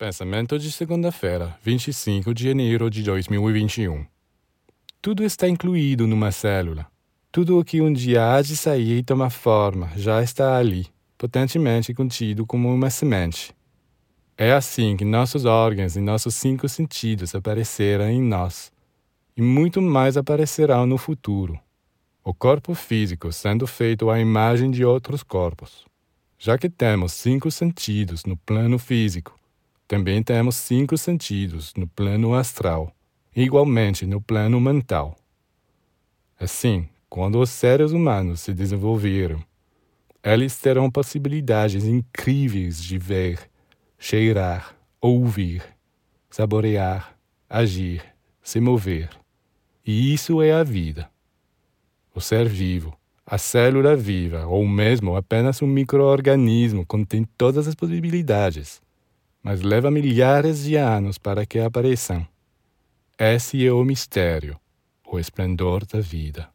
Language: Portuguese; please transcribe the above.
Pensamento de segunda-feira, 25 de janeiro de 2021. Tudo está incluído numa célula. Tudo o que um dia há de sair e tomar forma já está ali, potentemente contido como uma semente. É assim que nossos órgãos e nossos cinco sentidos apareceram em nós, e muito mais aparecerão no futuro. O corpo físico sendo feito à imagem de outros corpos. Já que temos cinco sentidos no plano físico, também temos cinco sentidos no plano astral, igualmente no plano mental. Assim, quando os seres humanos se desenvolveram, eles terão possibilidades incríveis de ver, cheirar, ouvir, saborear, agir, se mover. E isso é a vida. O ser vivo, a célula viva, ou mesmo apenas um microorganismo, contém todas as possibilidades mas leva milhares de anos para que apareçam. Esse é o mistério, o esplendor da vida.